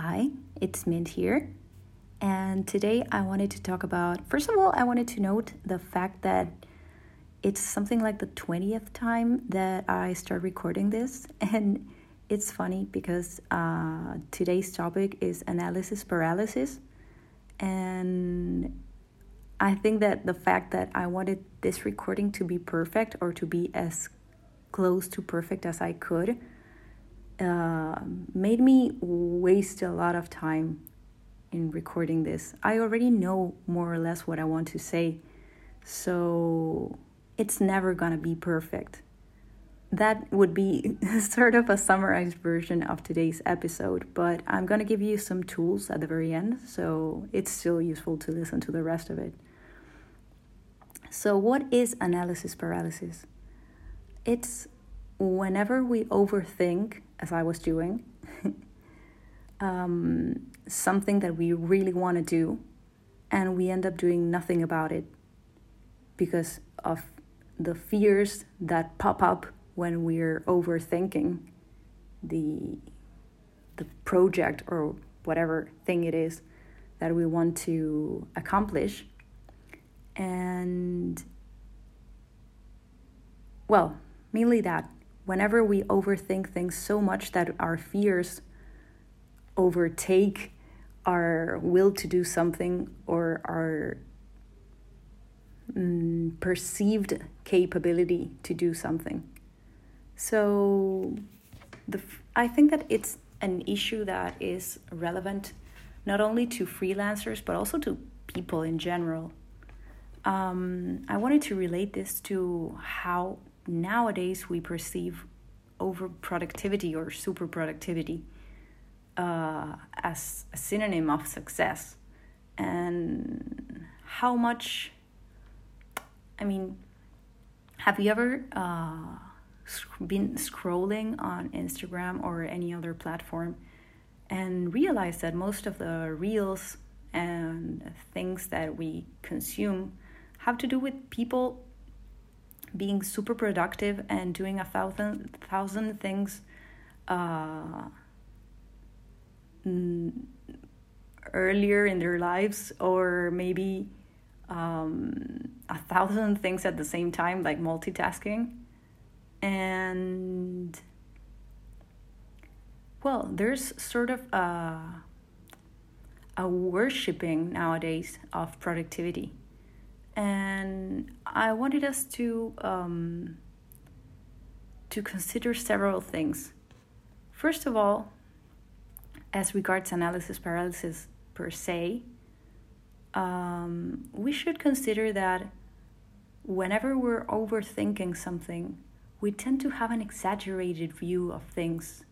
Hi, it's Mint here. And today I wanted to talk about, first of all, I wanted to note the fact that it's something like the 20th time that I start recording this. And it's funny because uh, today's topic is analysis paralysis. And I think that the fact that I wanted this recording to be perfect or to be as close to perfect as I could uh, made me waste a lot of time in recording this. I already know more or less what I want to say, so it's never gonna be perfect. That would be sort of a summarized version of today's episode, but I'm gonna give you some tools at the very end, so it's still useful to listen to the rest of it. So, what is analysis paralysis? It's whenever we overthink as I was doing, um, something that we really want to do, and we end up doing nothing about it because of the fears that pop up when we're overthinking the the project or whatever thing it is that we want to accomplish. And well mainly that whenever we overthink things so much that our fears overtake our will to do something or our mm, perceived capability to do something. So, the I think that it's an issue that is relevant not only to freelancers but also to people in general. Um, I wanted to relate this to how nowadays we perceive overproductivity or super productivity uh, as a synonym of success. And how much i mean have you ever uh, been scrolling on instagram or any other platform and realized that most of the reels and things that we consume have to do with people being super productive and doing a thousand thousand things uh, earlier in their lives or maybe um, a thousand things at the same time like multitasking. And well there's sort of a, a worshipping nowadays of productivity and I wanted us to um, to consider several things. First of all, as regards analysis paralysis per se, um, we should consider that whenever we're overthinking something, we tend to have an exaggerated view of things.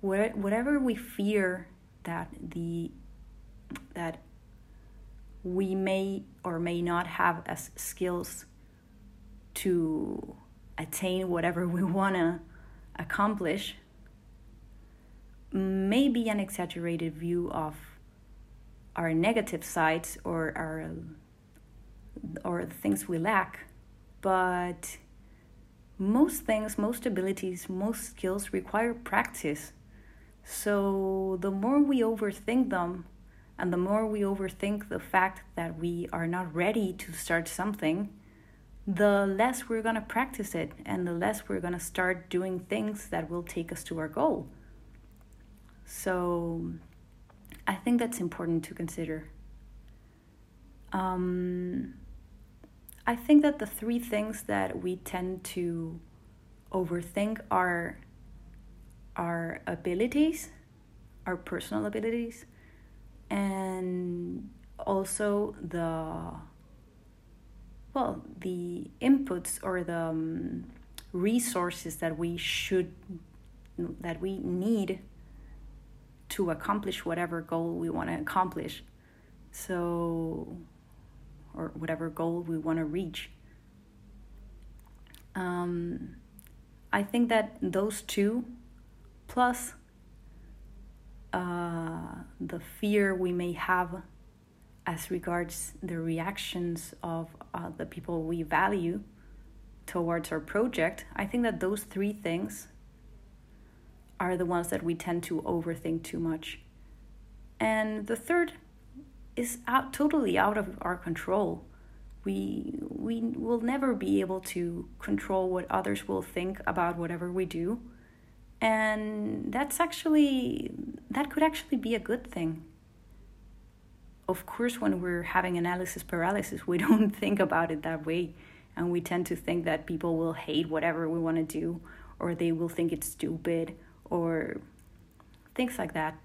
Where, whatever we fear that the that we may or may not have as skills to attain whatever we want to accomplish. May be an exaggerated view of our negative sides or our or the things we lack but most things most abilities most skills require practice. So the more we overthink them and the more we overthink the fact that we are not ready to start something, the less we're going to practice it and the less we're going to start doing things that will take us to our goal. So I think that's important to consider. Um, I think that the three things that we tend to overthink are our abilities, our personal abilities, and also the well the inputs or the um, resources that we should that we need to accomplish whatever goal we want to accomplish. So or whatever goal we want to reach. Um, i think that those two plus uh, the fear we may have as regards the reactions of uh, the people we value towards our project, I think that those three things are the ones that we tend to overthink too much. And the third is out totally out of our control. We we will never be able to control what others will think about whatever we do. And that's actually that could actually be a good thing. Of course when we're having analysis paralysis, we don't think about it that way and we tend to think that people will hate whatever we want to do or they will think it's stupid or things like that.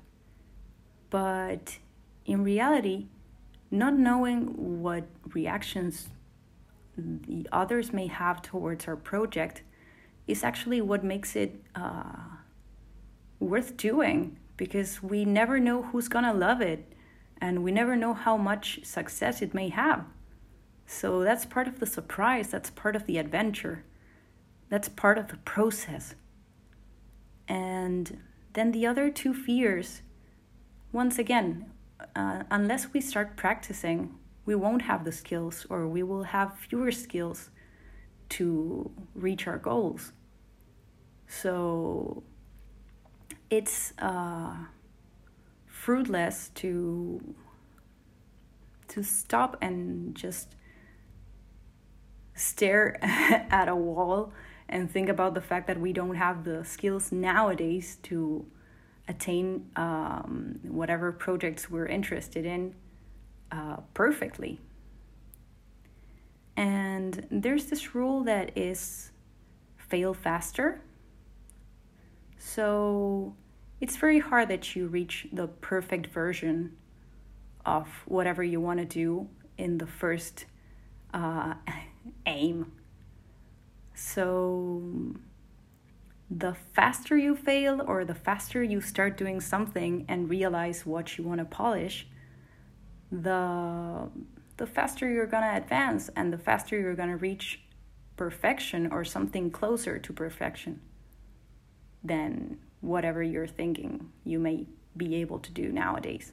But in reality, not knowing what reactions the others may have towards our project is actually what makes it uh, worth doing because we never know who's gonna love it and we never know how much success it may have. So that's part of the surprise, that's part of the adventure, that's part of the process. And then the other two fears, once again, uh, unless we start practicing, we won't have the skills or we will have fewer skills to reach our goals. So it's uh, fruitless to to stop and just stare at a wall and think about the fact that we don't have the skills nowadays to attain um, whatever projects we're interested in uh, perfectly. And there's this rule that is fail faster. So it's very hard that you reach the perfect version of whatever you want to do in the first uh, aim. So the faster you fail or the faster you start doing something and realize what you want to polish, the the faster you're going to advance and the faster you're going to reach perfection or something closer to perfection than whatever you're thinking you may be able to do nowadays.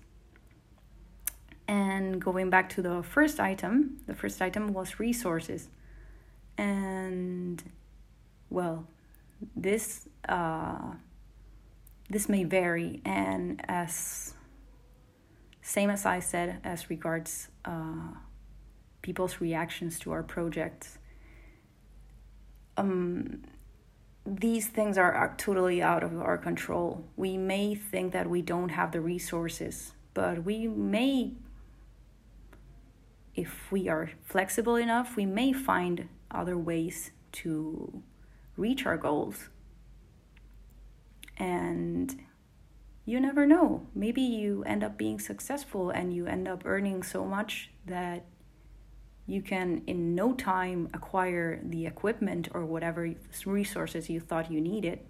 And going back to the first item, the first item was resources. And well, this uh, this may vary, and as same as I said as regards uh, people's reactions to our projects. Um, these things are, are totally out of our control. We may think that we don't have the resources, but we may if we are flexible enough, we may find other ways to reach our goals. And you never know. Maybe you end up being successful and you end up earning so much that you can, in no time, acquire the equipment or whatever resources you thought you needed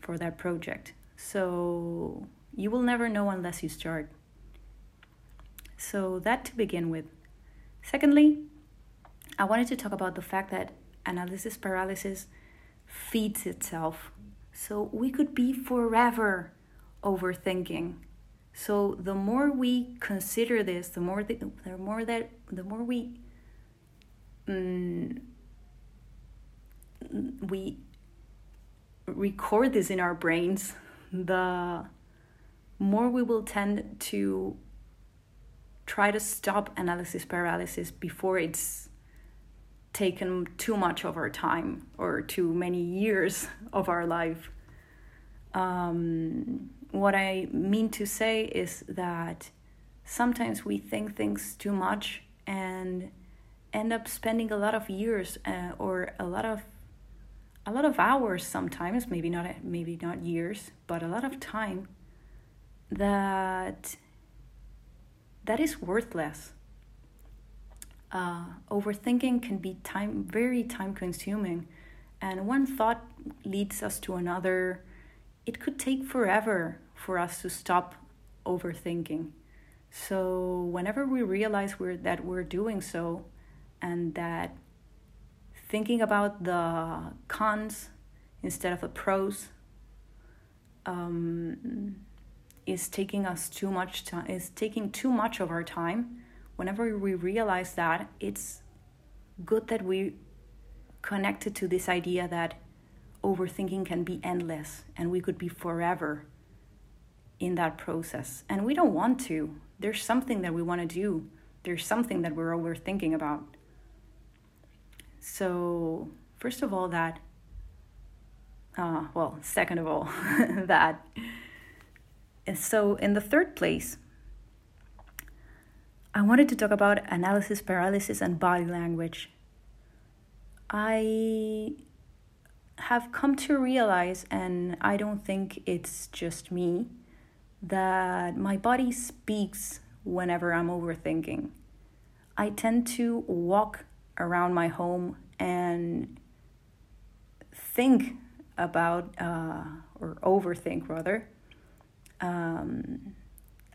for that project. So you will never know unless you start. So, that to begin with. Secondly, I wanted to talk about the fact that analysis paralysis feeds itself. So we could be forever overthinking. So the more we consider this, the more the, the more that the more we um, we record this in our brains, the more we will tend to try to stop analysis paralysis before it's taken too much of our time or too many years of our life. Um, what I mean to say is that sometimes we think things too much and end up spending a lot of years uh, or a lot of a lot of hours sometimes maybe not maybe not years but a lot of time that that is worthless. Uh, overthinking can be time very time consuming, and one thought leads us to another. It could take forever for us to stop overthinking. So whenever we realize we're that we're doing so, and that thinking about the cons instead of the pros um, is taking us too much time is taking too much of our time whenever we realize that it's good that we connected to this idea that overthinking can be endless and we could be forever in that process. And we don't want to. There's something that we want to do, there's something that we're overthinking about. So, first of all, that, uh, well, second of all, that. And so, in the third place, I wanted to talk about analysis paralysis and body language. I have come to realize, and I don't think it's just me, that my body speaks whenever I'm overthinking. I tend to walk around my home and think about, uh, or overthink rather, um,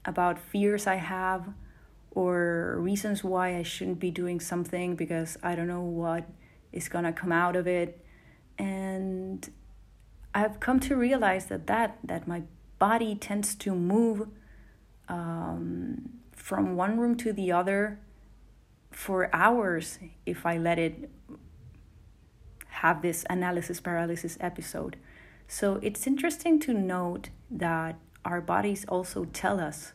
about fears I have or reasons why I shouldn't be doing something because I don't know what is gonna come out of it. And I've come to realize that that, that my body tends to move um, from one room to the other for hours if I let it have this analysis paralysis episode. So it's interesting to note that our bodies also tell us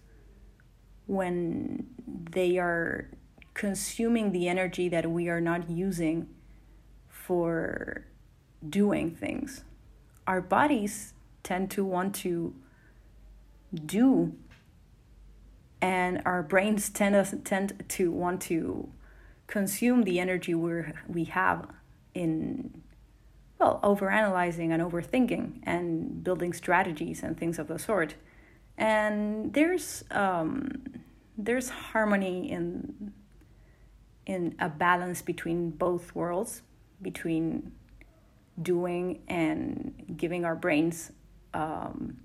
when they are consuming the energy that we are not using for doing things. Our bodies tend to want to do. And our brains tend, us, tend to want to consume the energy we we have in well overanalyzing and overthinking and building strategies and things of the sort. And there's um, there's harmony in in a balance between both worlds between doing and giving our brains um,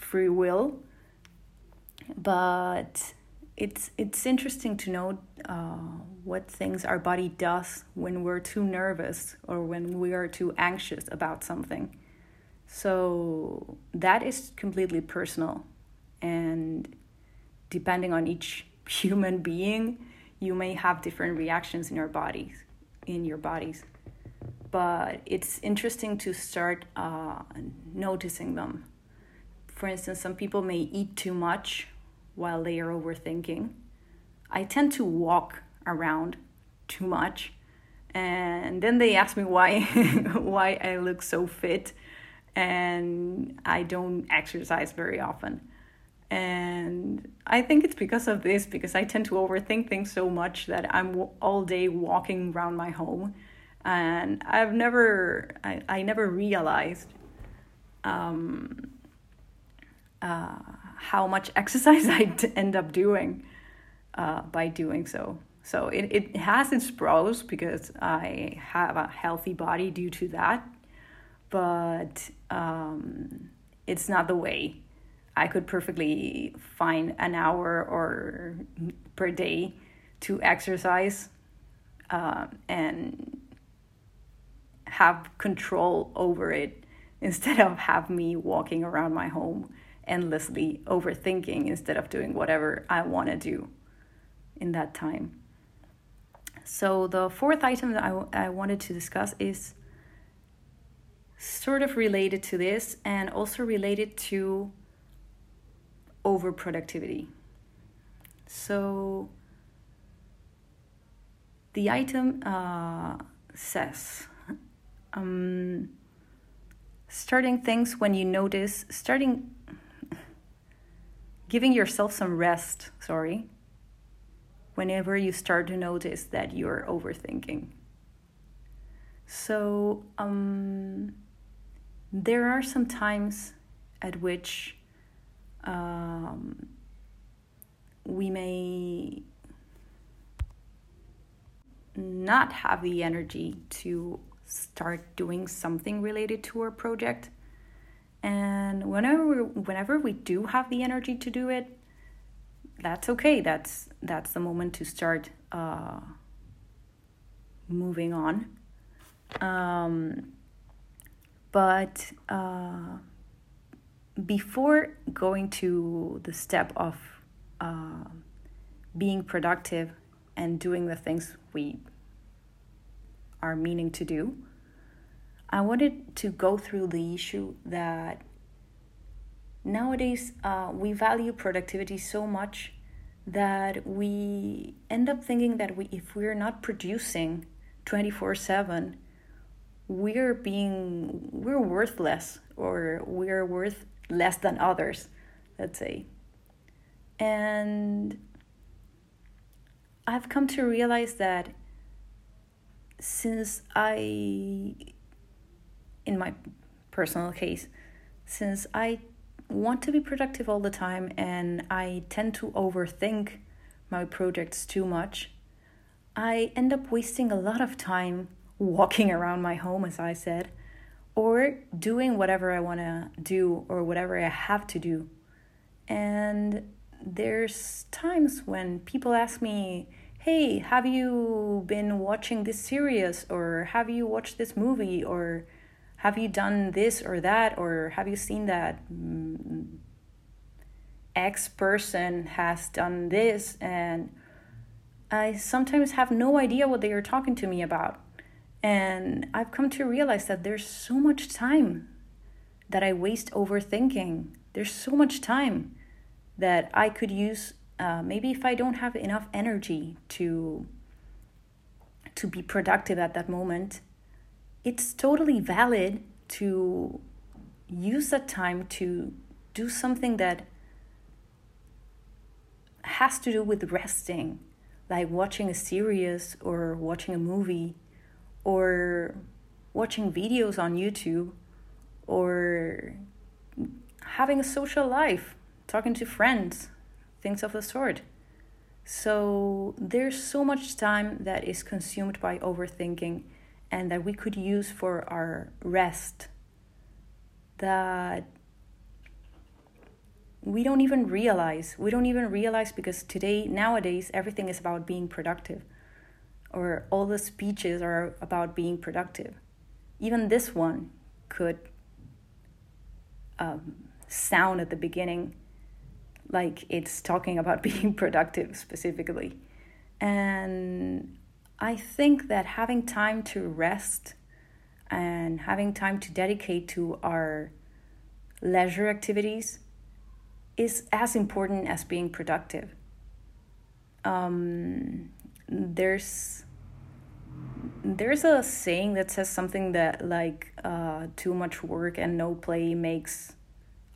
free will. But it's it's interesting to know uh, what things our body does when we're too nervous or when we are too anxious about something. So that is completely personal. And depending on each human being you may have different reactions in your bodies in your bodies. But it's interesting to start uh, noticing them for instance some people may eat too much while they are overthinking i tend to walk around too much and then they ask me why why i look so fit and I don't exercise very often. And I think it's because of this, because I tend to overthink things so much that I'm all day walking around my home. And I've never, I, I never realized um, uh, how much exercise I end up doing uh, by doing so. So it, it has its pros because I have a healthy body due to that but um, it's not the way. I could perfectly find an hour or per day to exercise uh, and have control over it instead of have me walking around my home endlessly overthinking instead of doing whatever I want to do in that time. So the fourth item that I, I wanted to discuss is sort of related to this and also related to overproductivity. So the item uh, says um, starting things when you notice, starting giving yourself some rest, sorry, whenever you start to notice that you're overthinking. So, um, there are some times at which um, we may not have the energy to start doing something related to our project and whenever whenever we do have the energy to do it that's okay. That's that's the moment to start uh, moving on. Um, but uh, before going to the step of uh, being productive and doing the things we are meaning to do, I wanted to go through the issue that nowadays uh, we value productivity so much that we end up thinking that we if we're not producing 24/7 we're being we're worthless or we're worth less than others let's say. And I've come to realize that since I in my personal case since I want to be productive all the time and I tend to overthink my projects too much, I end up wasting a lot of time walking around my home, as I said, or doing whatever I want to do or whatever I have to do. And there's times when people ask me, Hey, have you been watching this series? Or have you watched this movie? Or have you done this or that or have you seen that mm, x person has done this and i sometimes have no idea what they are talking to me about. And i've come to realize that there's so much time that i waste overthinking. There's so much time that i could use uh, maybe if i don't have enough energy to to be productive at that moment it's totally valid to use that time to do something that has to do with resting, like watching a series or watching a movie or watching videos on YouTube or having a social life, talking to friends, things of the sort. So there's so much time that is consumed by overthinking and that we could use for our rest that we don't even realize. We don't even realize because today, nowadays, everything is about being productive, or all the speeches are about being productive. Even this one could um, sound at the beginning like it's talking about being productive specifically. And I think that having time to rest and having time to dedicate to our leisure activities is as important as being productive. Um, there's there's a saying that says something that like uh, too much work and no play makes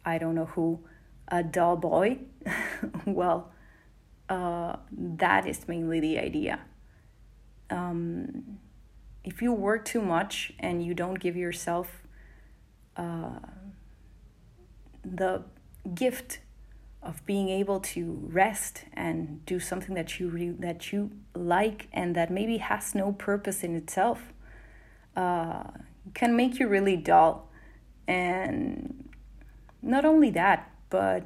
I don't know who a dull boy. well, uh, that is mainly the idea um, if you work too much and you don't give yourself uh, the gift of being able to rest and do something that you re- that you like and that maybe has no purpose in itself uh, can make you really dull. And not only that but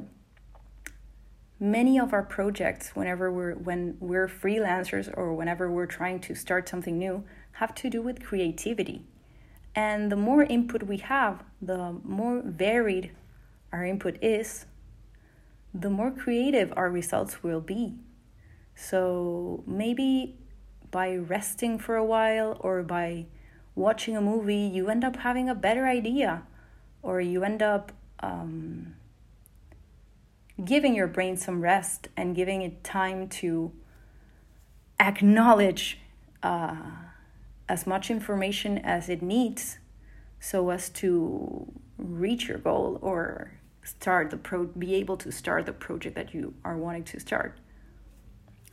many of our projects whenever we're when we're freelancers or whenever we're trying to start something new have to do with creativity. And the more input we have the more varied our input is the more creative our results will be. So maybe by resting for a while or by watching a movie you end up having a better idea or you end up um, giving your brain some rest and giving it time to acknowledge uh, as much information as it needs so as to reach your goal or start the pro be able to start the project that you are wanting to start.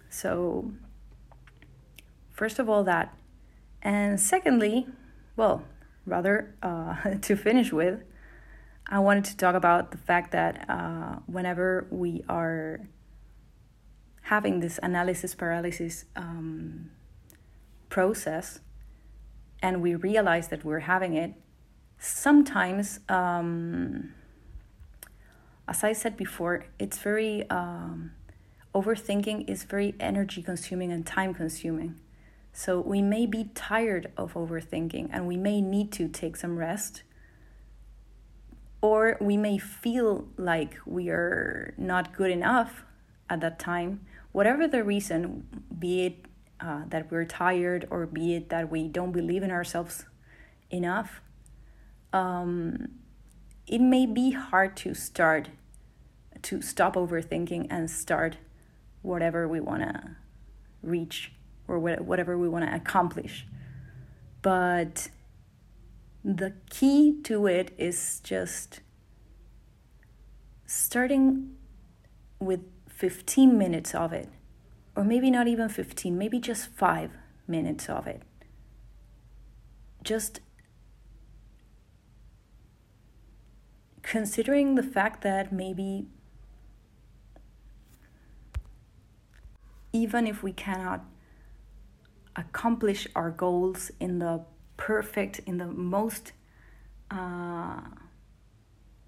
So first of all that. And secondly well rather uh, to finish with I wanted to talk about the fact that uh, whenever we are having this analysis paralysis um, process and we realize that we're having it, sometimes, um, as I said before, it's very, um, overthinking is very energy consuming and time consuming. So we may be tired of overthinking and we may need to take some rest or we may feel like we are not good enough at that time, whatever the reason, be it uh, that we're tired or be it that we don't believe in ourselves enough. Um, it may be hard to start to stop overthinking and start whatever we want to reach or whatever we want to accomplish. But the key to it is just starting with 15 minutes of it, or maybe not even 15, maybe just five minutes of it. Just considering the fact that maybe even if we cannot accomplish our goals in the perfect, in the most, uh,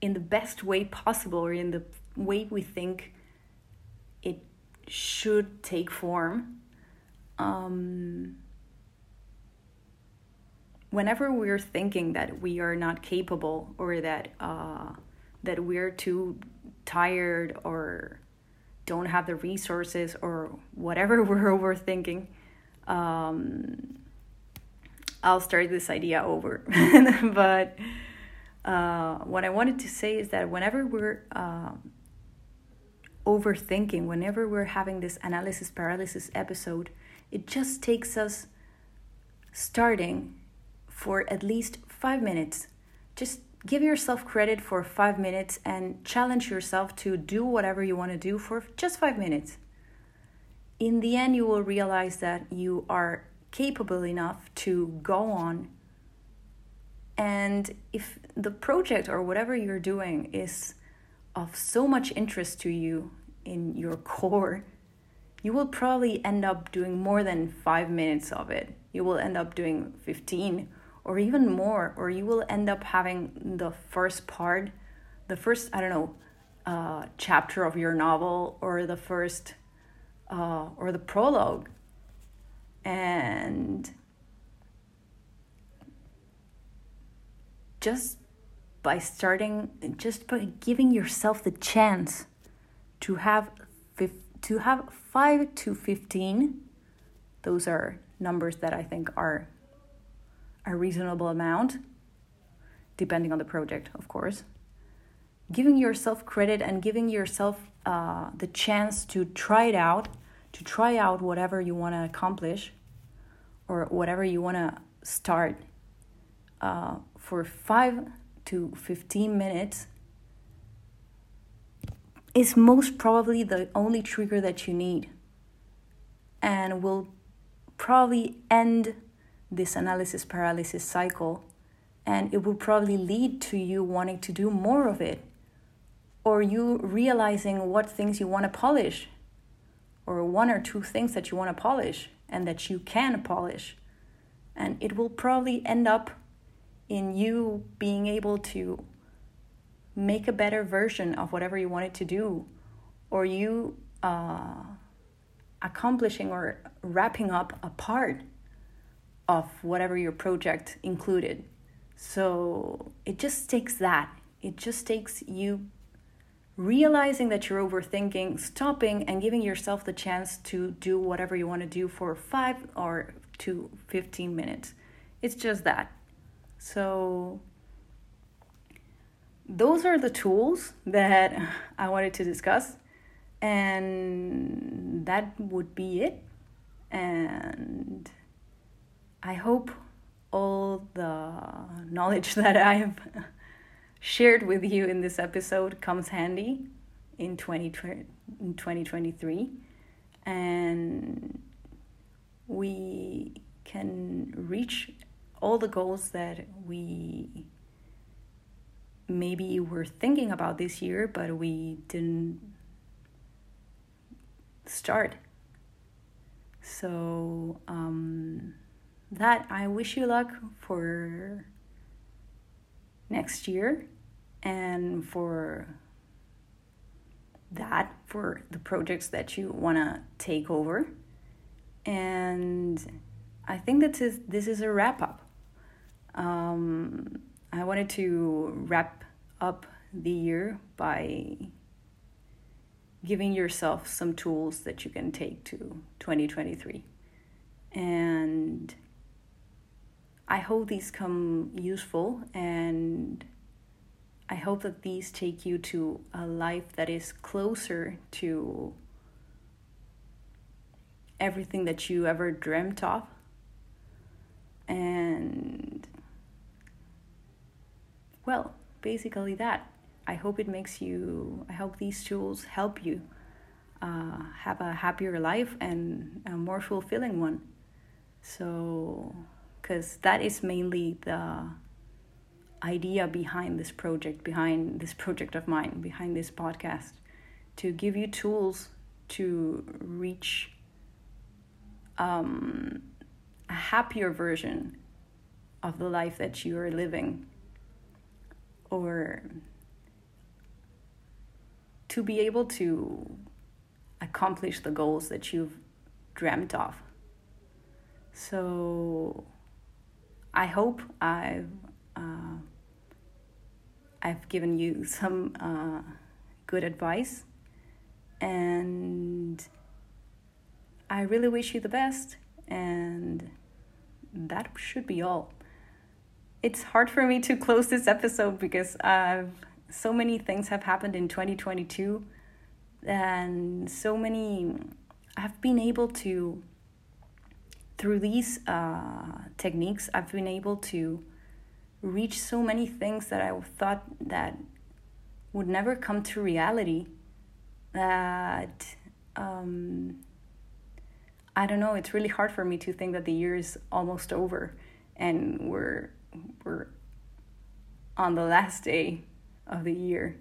in the best way possible, or in the way we think it should take form. Um, whenever we're thinking that we are not capable or that uh, that we're too tired or don't have the resources or whatever we're overthinking um, i'll start this idea over but uh, what i wanted to say is that whenever we're uh, overthinking whenever we're having this analysis paralysis episode it just takes us starting for at least five minutes. Just give yourself credit for five minutes and challenge yourself to do whatever you want to do for just five minutes. In the end, you will realize that you are capable enough to go on. And if the project or whatever you're doing is of so much interest to you in your core, you will probably end up doing more than five minutes of it. You will end up doing 15 or even more, or you will end up having the first part, the first, I don't know, uh, chapter of your novel, or the first, uh, or the prologue. And just by starting, just by giving yourself the chance to have to have 5 to 15 those are numbers that i think are a reasonable amount, depending on the project, of course. Giving yourself credit and giving yourself uh, the chance to try it out, to try out whatever you want to accomplish or whatever you want to start uh, for 5 to 15 minutes is most probably the only trigger that you need and will probably end this analysis paralysis cycle and it will probably lead to you wanting to do more of it or you realizing what things you want to polish or one or two things that you want to polish and that you can polish and it will probably end up in you being able to make a better version of whatever you wanted to do or you uh, accomplishing or wrapping up a part of whatever your project included. So it just takes that. It just takes you realizing that you're overthinking, stopping, and giving yourself the chance to do whatever you want to do for five or to 15 minutes. It's just that. So, those are the tools that I wanted to discuss, and that would be it. And I hope all the knowledge that I have shared with you in this episode comes handy in 2020, in 2023 and we can reach all the goals that we maybe were thinking about this year but we didn't start. So um, that I wish you luck for next year. And for that for the projects that you want to take over. And i think that is, this is a wrap up. Um, i wanted to wrap up the year by giving yourself some tools that you can take to 2023 and I hope these come useful and I hope that these take you to a life that is closer to everything that you ever dreamt of. And, well, basically that. I hope it makes you, I hope these tools help you uh, have a happier life and a more fulfilling one. So, because that is mainly the idea behind this project, behind this project of mine, behind this podcast, to give you tools to reach um, a happier version of the life that you are living, or to be able to accomplish the goals that you've dreamt of. So I hope I've uh, I've given you some uh, good advice, and I really wish you the best. And that should be all. It's hard for me to close this episode because I've so many things have happened in 2022 and so many I've been able to through these uh, techniques I've been able to reach so many things that I thought that would never come to reality that um, I don't know it's really hard for me to think that the year is almost over and we're we're on the last day of the year.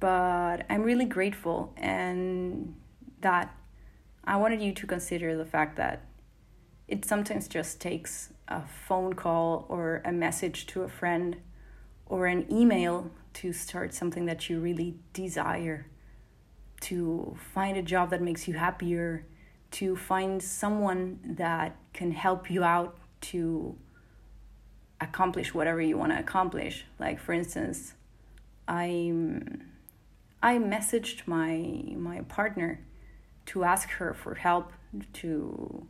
But I'm really grateful and that I wanted you to consider the fact that it sometimes just takes a phone call or a message to a friend or an email to start something that you really desire, to find a job that makes you happier, to find someone that can help you out to accomplish whatever you want to accomplish. Like, for instance, I'm. I messaged my my partner to ask her for help to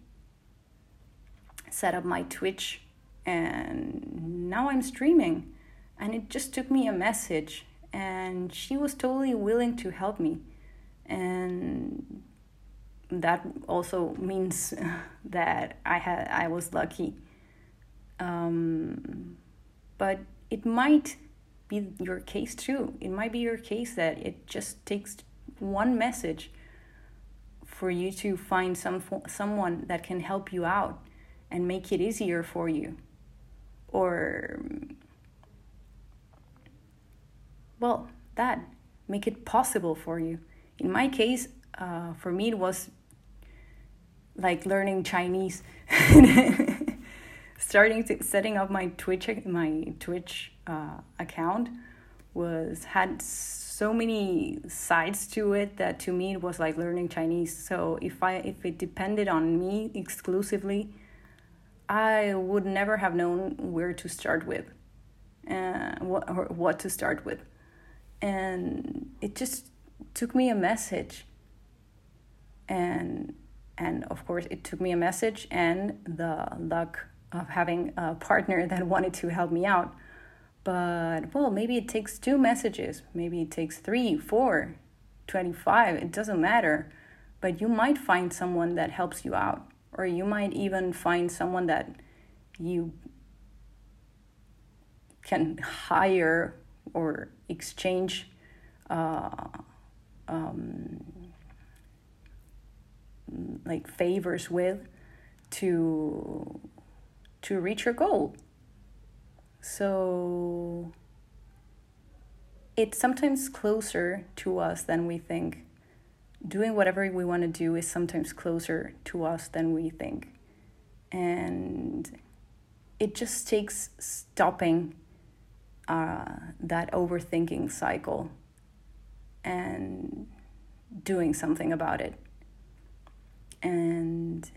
set up my Twitch and now I'm streaming. And it just took me a message and she was totally willing to help me. And that also means that I had I was lucky. Um, but it might be your case too. It might be your case that it just takes one message for you to find some someone that can help you out and make it easier for you. Or well that make it possible for you. In my case uh, for me it was like learning chinese. Starting to, setting up my twitch my twitch uh, account was had so many sides to it that to me it was like learning chinese. So if i if it depended on me exclusively I would never have known where to start with, uh, what, or what to start with. And it just took me a message. And, and of course, it took me a message and the luck of having a partner that wanted to help me out. But, well, maybe it takes two messages, maybe it takes three, four, 25, it doesn't matter. But you might find someone that helps you out or you might even find someone that you can hire or exchange uh, um, like favors with to to reach your goal. So it's sometimes closer to us than we think doing whatever we want to do is sometimes closer to us than we think. And it just takes stopping uh, that overthinking cycle and doing something about it. And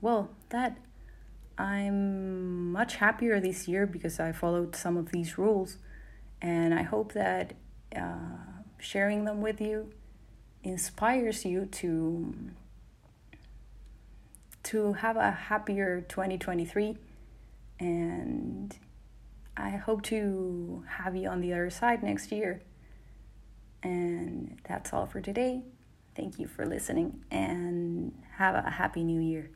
well, that I'm much happier this year because I followed some of these rules, and I hope that uh, sharing them with you inspires you to to have a happier 2023 and I hope to have you on the other side next year. And that's all for today. Thank you for listening and have a happy new year.